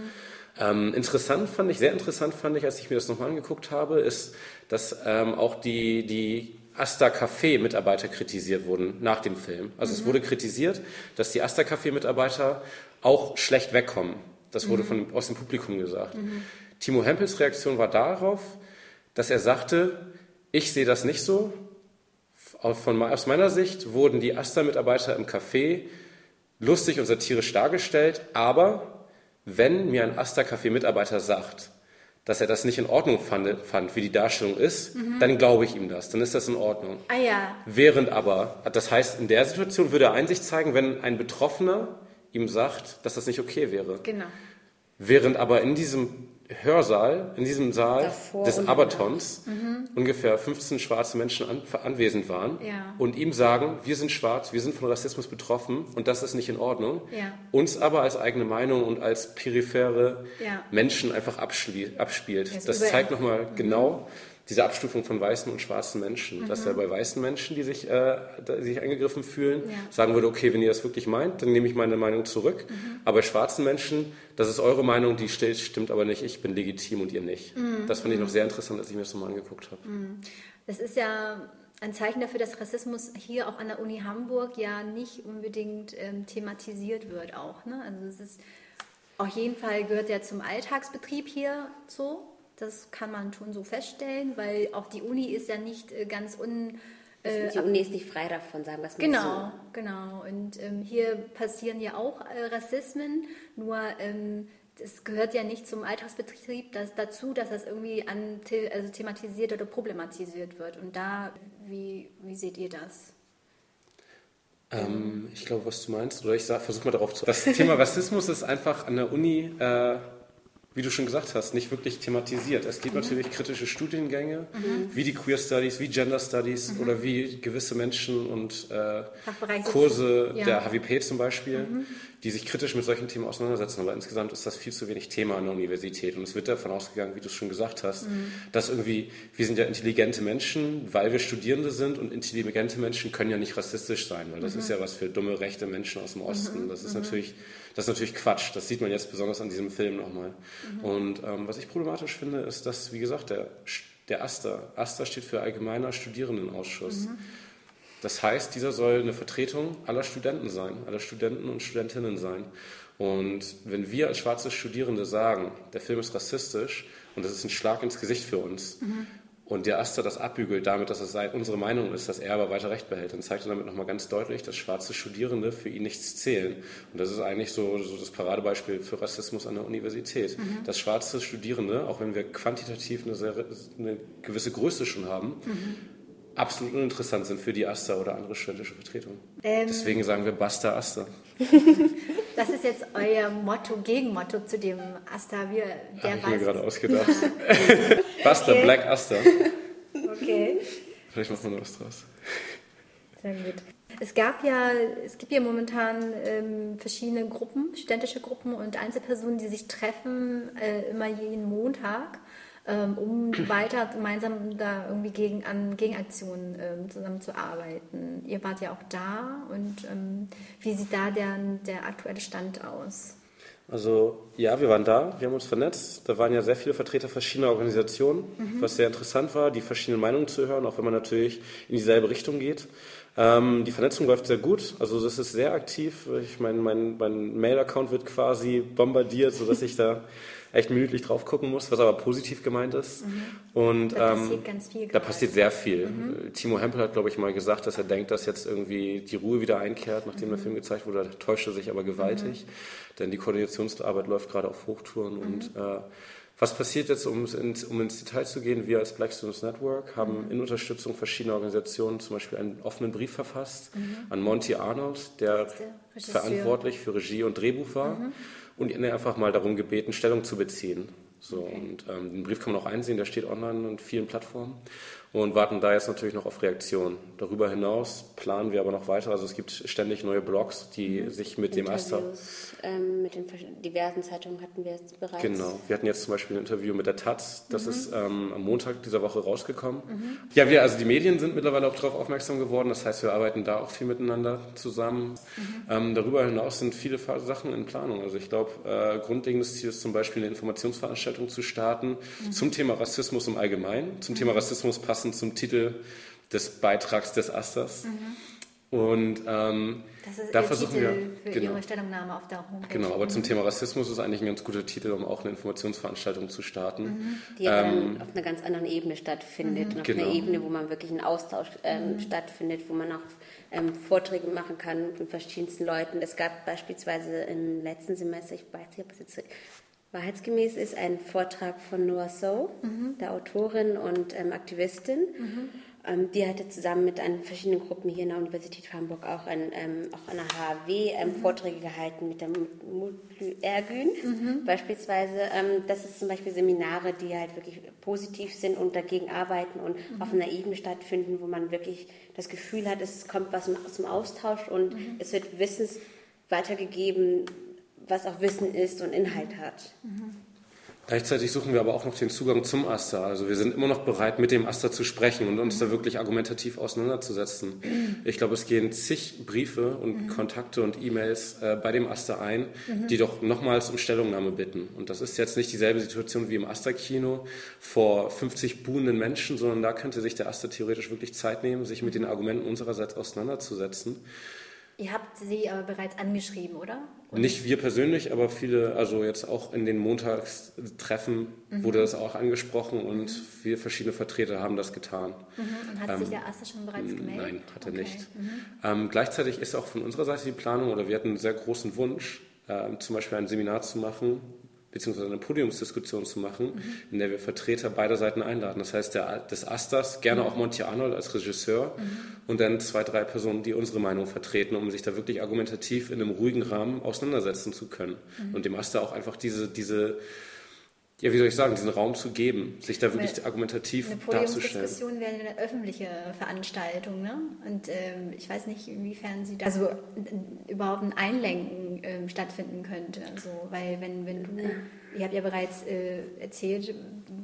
Ähm, interessant fand ich, sehr interessant fand ich, als ich mir das nochmal angeguckt habe, ist, dass ähm, auch die, die Asta Café Mitarbeiter kritisiert wurden nach dem Film. Also mhm. es wurde kritisiert, dass die Asta Café Mitarbeiter auch schlecht wegkommen. Das wurde mhm. von, aus dem Publikum gesagt. Mhm. Timo Hempels Reaktion war darauf, dass er sagte, ich sehe das nicht so. Von, aus meiner Sicht wurden die Asta-Mitarbeiter im Café lustig und satirisch dargestellt, aber wenn mir ein Asta-Café-Mitarbeiter sagt, dass er das nicht in Ordnung fand, fand wie die Darstellung ist, mhm. dann glaube ich ihm das, dann ist das in Ordnung. Ah ja. Während aber, das heißt, in der Situation würde er Einsicht zeigen, wenn ein Betroffener ihm sagt, dass das nicht okay wäre. Genau. Während aber in diesem Hörsaal, in diesem Saal Davor des Abatons mhm. ungefähr 15 schwarze Menschen an, anwesend waren ja. und ihm sagen, wir sind schwarz, wir sind von Rassismus betroffen und das ist nicht in Ordnung. Ja. Uns aber als eigene Meinung und als periphere ja. Menschen einfach abspielt. Das zeigt nochmal mhm. genau, diese Abstufung von weißen und schwarzen Menschen, mhm. dass er bei weißen Menschen, die sich, äh, die sich angegriffen fühlen, ja. sagen würde, okay, wenn ihr das wirklich meint, dann nehme ich meine Meinung zurück. Mhm. Aber bei schwarzen Menschen, das ist eure Meinung, die steht, stimmt aber nicht, ich bin legitim und ihr nicht. Mhm. Das fand ich noch sehr interessant, als ich mir das nochmal angeguckt habe. Mhm. Das ist ja ein Zeichen dafür, dass Rassismus hier auch an der Uni Hamburg ja nicht unbedingt ähm, thematisiert wird auch. Ne? Also es ist auf jeden Fall gehört ja zum Alltagsbetrieb hier so. Das kann man schon so feststellen, weil auch die Uni ist ja nicht äh, ganz un. Äh, die Uni ist nicht frei davon, sagen wir es mal genau, so. Genau, Und ähm, hier passieren ja auch äh, Rassismen, nur ähm, es gehört ja nicht zum Alltagsbetrieb das, dazu, dass das irgendwie an, also thematisiert oder problematisiert wird. Und da, wie, wie seht ihr das? Ähm, ich glaube, was du meinst, oder ich versuche mal darauf zu. Das Thema Rassismus ist einfach an der Uni äh, wie du schon gesagt hast, nicht wirklich thematisiert. Es gibt mhm. natürlich kritische Studiengänge, mhm. wie die Queer Studies, wie Gender Studies mhm. oder wie gewisse Menschen und äh, Kurse ja. der HWP zum Beispiel, mhm. Die sich kritisch mit solchen Themen auseinandersetzen. Aber insgesamt ist das viel zu wenig Thema an der Universität. Und es wird davon ausgegangen, wie du es schon gesagt hast, mhm. dass irgendwie, wir sind ja intelligente Menschen, weil wir Studierende sind und intelligente Menschen können ja nicht rassistisch sein, weil das mhm. ist ja was für dumme, rechte Menschen aus dem Osten. Das ist natürlich das ist natürlich Quatsch. Das sieht man jetzt besonders an diesem Film nochmal. Mhm. Und ähm, was ich problematisch finde, ist, dass, wie gesagt, der, der AStA, AStA steht für Allgemeiner Studierendenausschuss. Das heißt, dieser soll eine Vertretung aller Studenten sein, aller Studenten und Studentinnen sein. Und wenn wir als schwarze Studierende sagen, der Film ist rassistisch und das ist ein Schlag ins Gesicht für uns, mhm und der Aster das abbügelt damit, dass es unsere Meinung ist, dass er aber weiter Recht behält, dann zeigt er damit nochmal ganz deutlich, dass schwarze Studierende für ihn nichts zählen. Und das ist eigentlich so, so das Paradebeispiel für Rassismus an der Universität. Mhm. Dass schwarze Studierende, auch wenn wir quantitativ eine, sehr, eine gewisse Größe schon haben, mhm. Absolut uninteressant sind für die Aster oder andere studentische Vertretungen. Ähm. Deswegen sagen wir Basta Aster. Das ist jetzt euer Motto, Gegenmotto zu dem Aster. Wir, der Habe ich mir gerade ausgedacht. Basta, okay. Black Aster. Okay. Vielleicht macht man noch was draus. Sehr gut. Es gab ja, es gibt ja momentan ähm, verschiedene Gruppen, studentische Gruppen und Einzelpersonen, die sich treffen, äh, immer jeden Montag ähm, um weiter gemeinsam da irgendwie gegen, an Gegenaktionen ähm, zusammenzuarbeiten. Ihr wart ja auch da und ähm, wie sieht da der, der aktuelle Stand aus? Also ja, wir waren da, wir haben uns vernetzt. Da waren ja sehr viele Vertreter verschiedener Organisationen, mhm. was sehr interessant war, die verschiedenen Meinungen zu hören, auch wenn man natürlich in dieselbe Richtung geht. Ähm, die Vernetzung läuft sehr gut, also das ist sehr aktiv. Ich meine, mein, mein Mail-Account wird quasi bombardiert, sodass ich da echt minütlich drauf gucken muss, was aber positiv gemeint ist. Mhm. Und da ähm, passiert ganz viel. Da passiert sehr viel. Mhm. Timo Hempel hat, glaube ich, mal gesagt, dass er denkt, dass jetzt irgendwie die Ruhe wieder einkehrt, nachdem mhm. der Film gezeigt wurde. Da täuschte sich aber gewaltig, mhm. denn die Koordinationsarbeit läuft gerade auf Hochtouren und mhm. äh, was passiert jetzt, um ins, um ins, Detail zu gehen? Wir als Black Students Network haben mhm. in Unterstützung verschiedener Organisationen zum Beispiel einen offenen Brief verfasst mhm. an Monty Arnold, der, der verantwortlich für Regie und Drehbuch war. Mhm und ihn einfach mal darum gebeten, Stellung zu beziehen. So, okay. Und ähm, den Brief kann man auch einsehen, der steht online in vielen Plattformen und warten da jetzt natürlich noch auf Reaktionen. Darüber hinaus planen wir aber noch weiter. Also es gibt ständig neue Blogs, die mhm. sich mit Interviews, dem Aster. Ähm, mit den diversen Zeitungen hatten wir jetzt bereits. Genau. Wir hatten jetzt zum Beispiel ein Interview mit der Taz. Das mhm. ist ähm, am Montag dieser Woche rausgekommen. Mhm. Ja, wir, also die Medien sind mittlerweile auch darauf aufmerksam geworden. Das heißt, wir arbeiten da auch viel miteinander zusammen. Mhm. Ähm, darüber hinaus sind viele Sachen in Planung. Also ich glaube, äh, grundlegendes Ziel ist zum Beispiel eine Informationsveranstaltung zu starten mhm. zum Thema Rassismus im Allgemeinen, zum Thema mhm. Rassismus passend zum Titel des Beitrags des Asters. Mhm. Und ähm, das ist da versuchen Titel wir für genau, Ihre Stellungnahme auf der Homepage. Genau, aber mhm. zum Thema Rassismus ist eigentlich ein ganz guter Titel, um auch eine Informationsveranstaltung zu starten. Mhm. Die ja ähm, auf einer ganz anderen Ebene stattfindet. Mhm. auf genau. einer Ebene, wo man wirklich einen Austausch ähm, mhm. stattfindet, wo man auch ähm, Vorträge machen kann mit verschiedensten Leuten. Es gab beispielsweise im letzten Semester, ich weiß nicht, ob es jetzt wahrheitsgemäß ist, ein Vortrag von Noah So, mhm. der Autorin und ähm, Aktivistin. Mhm. Ähm, die hatte zusammen mit an verschiedenen Gruppen hier in der Universität Hamburg auch, ein, ähm, auch an der HW ähm, mhm. Vorträge gehalten mit der Mutlu Ergün mhm. beispielsweise. Ähm, das ist zum Beispiel Seminare, die halt wirklich positiv sind und dagegen arbeiten und mhm. auf einer Ebene stattfinden, wo man wirklich das Gefühl hat, es kommt was zum Austausch und mhm. es wird Wissens weitergegeben, was auch Wissen ist und Inhalt hat. Mhm. Gleichzeitig suchen wir aber auch noch den Zugang zum Aster. Also wir sind immer noch bereit, mit dem Aster zu sprechen und uns da wirklich argumentativ auseinanderzusetzen. Ich glaube, es gehen zig Briefe und mhm. Kontakte und E-Mails äh, bei dem Aster ein, mhm. die doch nochmals um Stellungnahme bitten. Und das ist jetzt nicht dieselbe Situation wie im Aster-Kino vor 50 buhenden Menschen, sondern da könnte sich der Aster theoretisch wirklich Zeit nehmen, sich mit den Argumenten unsererseits auseinanderzusetzen. Ihr habt sie aber bereits angeschrieben, oder? Und Nicht wir persönlich, aber viele, also jetzt auch in den Montagstreffen mhm. wurde das auch angesprochen und mhm. viele verschiedene Vertreter haben das getan. Mhm. Und hat ähm, sich der Aster schon bereits gemeldet? Nein, hat er okay. nicht. Mhm. Ähm, gleichzeitig ist auch von unserer Seite die Planung, oder wir hatten einen sehr großen Wunsch, äh, zum Beispiel ein Seminar zu machen beziehungsweise eine Podiumsdiskussion zu machen, mhm. in der wir Vertreter beider Seiten einladen. Das heißt, der, des Asters, gerne mhm. auch Monty Arnold als Regisseur mhm. und dann zwei, drei Personen, die unsere Meinung vertreten, um sich da wirklich argumentativ in einem ruhigen Rahmen auseinandersetzen zu können. Und dem Aster auch einfach diese, diese ja, wie soll ich sagen, diesen Raum zu geben, sich da wirklich eine, argumentativ eine darzustellen. Eine Diskussion wäre eine öffentliche Veranstaltung, ne? Und ähm, ich weiß nicht, inwiefern sie da also überhaupt ein Einlenken ähm, stattfinden könnte. Also, weil wenn, wenn du, ihr habt ja bereits äh, erzählt,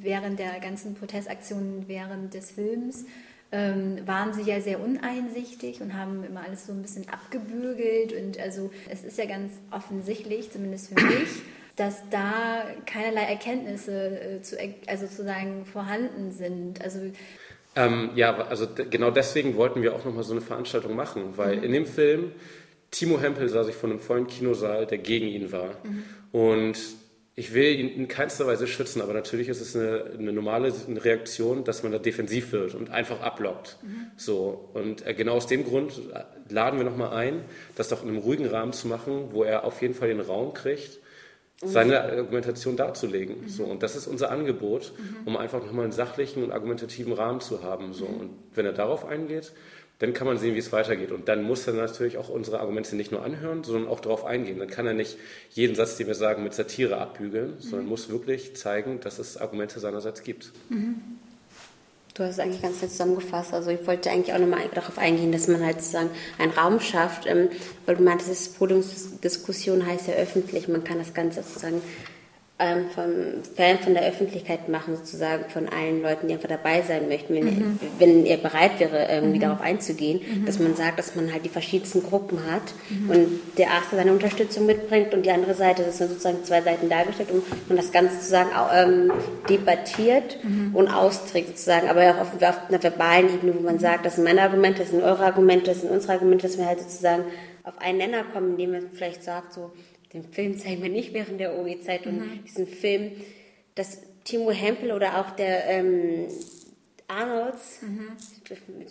während der ganzen Protestaktionen während des Films ähm, waren sie ja sehr uneinsichtig und haben immer alles so ein bisschen abgebürgelt und also es ist ja ganz offensichtlich, zumindest für mich, dass da keinerlei Erkenntnisse äh, zu, also sozusagen vorhanden sind. Also ähm, ja, also genau deswegen wollten wir auch nochmal so eine Veranstaltung machen, weil mhm. in dem Film Timo Hempel sah sich von einem vollen Kinosaal, der gegen ihn war. Mhm. Und ich will ihn in keinster Weise schützen, aber natürlich ist es eine, eine normale Reaktion, dass man da defensiv wird und einfach ablockt. Mhm. So, und äh, genau aus dem Grund laden wir nochmal ein, das doch in einem ruhigen Rahmen zu machen, wo er auf jeden Fall den Raum kriegt, seine Argumentation darzulegen. Mhm. So, und das ist unser Angebot, mhm. um einfach nochmal einen sachlichen und argumentativen Rahmen zu haben. So. Mhm. Und wenn er darauf eingeht, dann kann man sehen, wie es weitergeht. Und dann muss er natürlich auch unsere Argumente nicht nur anhören, sondern auch darauf eingehen. Dann kann er nicht jeden Satz, den wir sagen, mit Satire abbügeln, sondern mhm. muss wirklich zeigen, dass es Argumente seinerseits gibt. Du hast es eigentlich ganz nett zusammengefasst. Also ich wollte eigentlich auch nochmal darauf eingehen, dass man halt sozusagen einen Raum schafft, ähm, weil du meintest, Podiumsdiskussion heißt ja öffentlich, man kann das Ganze sozusagen ähm, vom Fan von der Öffentlichkeit machen, sozusagen von allen Leuten, die einfach dabei sein möchten, wenn, mhm. wenn er bereit wäre, irgendwie mhm. darauf einzugehen, mhm. dass man sagt, dass man halt die verschiedensten Gruppen hat mhm. und der erste seine Unterstützung mitbringt und die andere Seite, das sind sozusagen zwei Seiten dargestellt und man das Ganze sozusagen ähm, debattiert mhm. und austrägt sozusagen, aber auch auf, auf, einer verbalen Ebene, wo man sagt, das sind meine Argumente, das sind eure Argumente, das sind unsere Argumente, dass wir halt sozusagen auf einen Nenner kommen, indem man vielleicht sagt, so, den Film zeigen wir nicht während der OE-Zeit und mhm. diesen Film, dass Timo Hempel oder auch der ähm, Arnolds, mhm.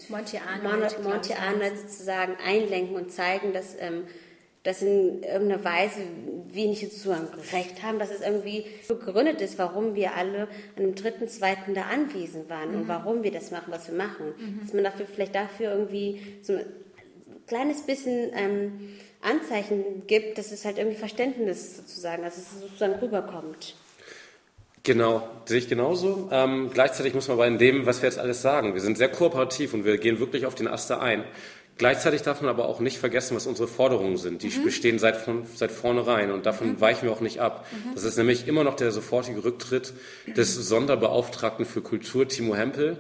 Monty Arnold, Monty Arnold sozusagen einlenken und zeigen, dass, ähm, dass in irgendeiner Weise wir nicht sozusagen recht haben, dass es irgendwie begründet ist, warum wir alle an dem dritten, zweiten da anwesend waren mhm. und warum wir das machen, was wir machen. Mhm. Dass man dafür vielleicht dafür irgendwie so ein kleines bisschen ähm, Anzeichen gibt, dass es halt irgendwie Verständnis sozusagen, dass es sozusagen rüberkommt. Genau, sehe ich genauso. Ähm, gleichzeitig muss man aber in dem, was wir jetzt alles sagen, wir sind sehr kooperativ und wir gehen wirklich auf den Aster ein. Gleichzeitig darf man aber auch nicht vergessen, was unsere Forderungen sind. Die mhm. bestehen seit, von, seit vornherein und davon mhm. weichen wir auch nicht ab. Mhm. Das ist nämlich immer noch der sofortige Rücktritt des Sonderbeauftragten für Kultur, Timo Hempel. Mhm.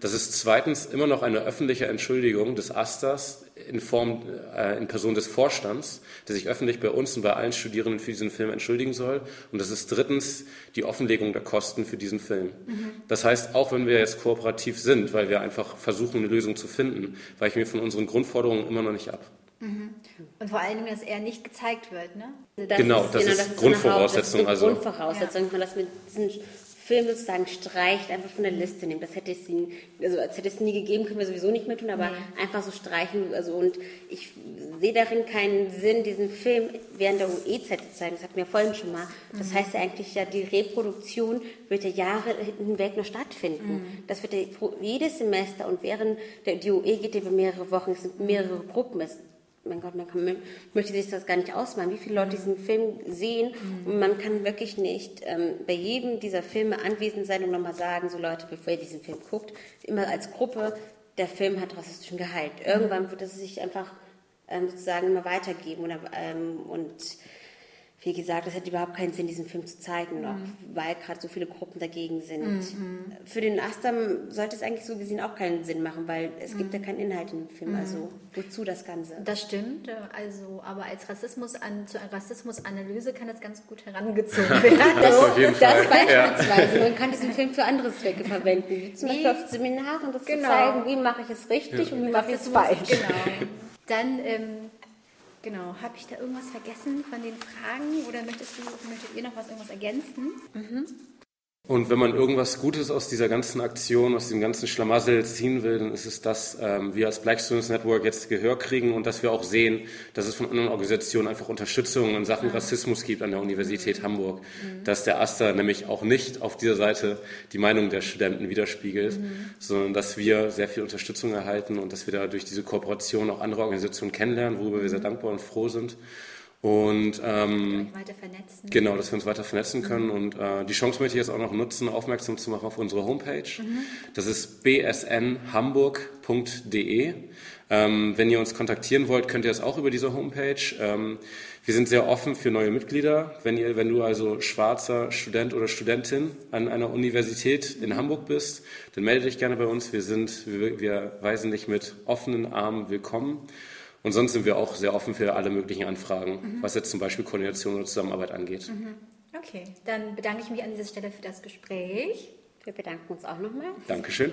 Das ist zweitens immer noch eine öffentliche Entschuldigung des Asters in Form, äh, in Person des Vorstands, der sich öffentlich bei uns und bei allen Studierenden für diesen Film entschuldigen soll. Und das ist drittens die Offenlegung der Kosten für diesen Film. Mhm. Das heißt, auch wenn wir jetzt kooperativ sind, weil wir einfach versuchen, eine Lösung zu finden, weichen wir von unseren Grundforderungen immer noch nicht ab. Mhm. Und vor allen Dingen, dass er nicht gezeigt wird, ne? Das genau, ist, das, genau, ist das ist Grundvoraussetzung. Eine also, Grundvoraussetzung, ja. man das mit diesen Film sozusagen streicht, einfach von der Liste nehmen. Das hätte es nie, also als hätte es nie gegeben, können wir sowieso nicht mehr tun, aber nee. einfach so streichen. Also und ich sehe darin keinen Sinn, diesen Film während der UE-Zeit zu zeigen. Das hatten wir vorhin schon mal. Das mhm. heißt ja eigentlich ja, die Reproduktion wird ja Jahre hinweg noch stattfinden. Mhm. Das wird ja jedes Semester und während der die UE geht ja über mehrere Wochen, es sind mehrere Gruppen. Es mein Gott, man kann, möchte sich das gar nicht ausmalen, wie viele Leute diesen Film sehen. Mhm. Und man kann wirklich nicht ähm, bei jedem dieser Filme anwesend sein und nochmal sagen, so Leute, bevor ihr diesen Film guckt, immer als Gruppe, der Film hat rassistischen Gehalt. Irgendwann wird es sich einfach ähm, sozusagen immer weitergeben oder, ähm, und wie gesagt, es hätte überhaupt keinen Sinn, diesen Film zu zeigen, noch, mhm. weil gerade so viele Gruppen dagegen sind. Mhm. Für den Astam sollte es eigentlich so gesehen auch keinen Sinn machen, weil es mhm. gibt ja keinen Inhalt in dem Film. Mhm. Also wozu das Ganze? Das stimmt. Also, aber als Rassismus an, zur Rassismusanalyse kann das ganz gut herangezogen werden. das auf jeden Fall. Das beispielsweise. Ja. Man kann diesen Film für andere Zwecke verwenden, wie zum Beispiel auf Seminaren, um das genau. zu zeigen, wie mache ich es richtig ja. und wie mache ich es falsch. Genau. Dann ähm, Genau. Habe ich da irgendwas vergessen von den Fragen oder möchtest du, möchtet ihr noch was irgendwas ergänzen? Mhm. Und wenn man irgendwas Gutes aus dieser ganzen Aktion, aus dem ganzen Schlamassel ziehen will, dann ist es, dass ähm, wir als Black Students Network jetzt Gehör kriegen und dass wir auch sehen, dass es von anderen Organisationen einfach Unterstützung in Sachen. Rassismus gibt an der Universität. Hamburg. Mhm. Dass der AStA nämlich auch nicht auf dieser Seite die Meinung der Studenten widerspiegelt, mhm. sondern dass wir sehr viel Unterstützung erhalten und dass wir da durch diese Kooperation auch andere Organisationen kennenlernen, worüber wir sehr dankbar und froh sind. Und ähm, weiter vernetzen. Genau, dass wir uns weiter vernetzen können. Mhm. Und äh, die Chance möchte ich jetzt auch noch nutzen, aufmerksam zu machen auf unsere Homepage. Mhm. Das ist bsnhamburg.de. Ähm, wenn ihr uns kontaktieren wollt, könnt ihr das auch über diese Homepage. Ähm, wir sind sehr offen für neue Mitglieder. Wenn, ihr, wenn du also schwarzer Student oder Studentin an einer Universität in Hamburg bist, dann melde dich gerne bei uns. Wir, sind, wir, wir weisen dich mit offenen Armen willkommen. Und sonst sind wir auch sehr offen für alle möglichen Anfragen, mhm. was jetzt zum Beispiel Koordination oder Zusammenarbeit angeht. Mhm. Okay, dann bedanke ich mich an dieser Stelle für das Gespräch. Wir bedanken uns auch nochmal. Dankeschön.